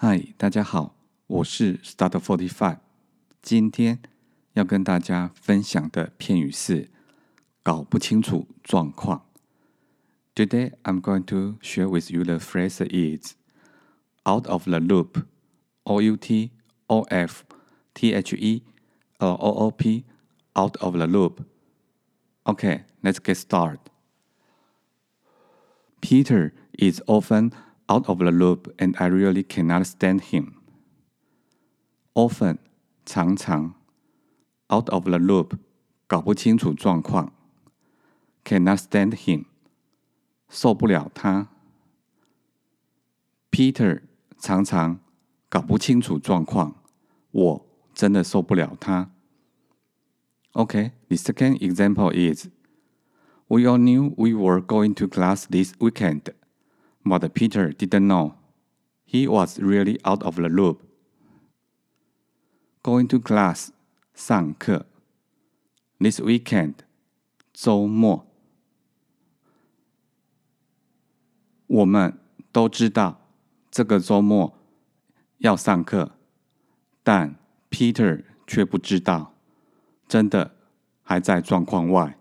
嗨，大家好，我是 Start Forty Five。今天要跟大家分享的片语是搞不清楚状况。Today I'm going to share with you the phrase is out of the loop. O U T O F T H E L O O P out of the loop. Okay, let's get started. Peter is often out of the loop and I really cannot stand him. Often 常常 out of the loop 搞不清楚状况 cannot stand him 受不了他 Peter 常常搞不清楚状况，我真的受不了他。Okay, the second example is We all knew we were going to class this weekend, but Peter didn't know. He was really out of the loop. Going to class 上课 This weekend 周末，我们都知道这个周末要上课，但 Peter 却不知道，真的还在状况外。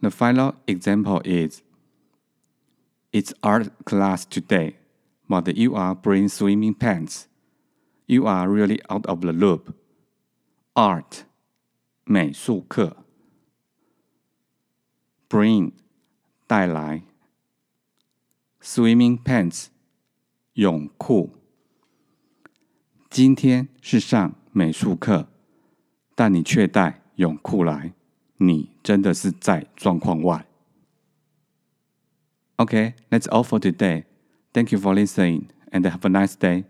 The final example is It's art class today, but you are wearing swimming pants. You are really out of the loop. Art 美术课，bring 带来，swimming pants 泳裤。今天是上美术课，但你却带泳裤来，你真的是在状况外。 Okay, that's all for today. Thank you for listening and have a nice day.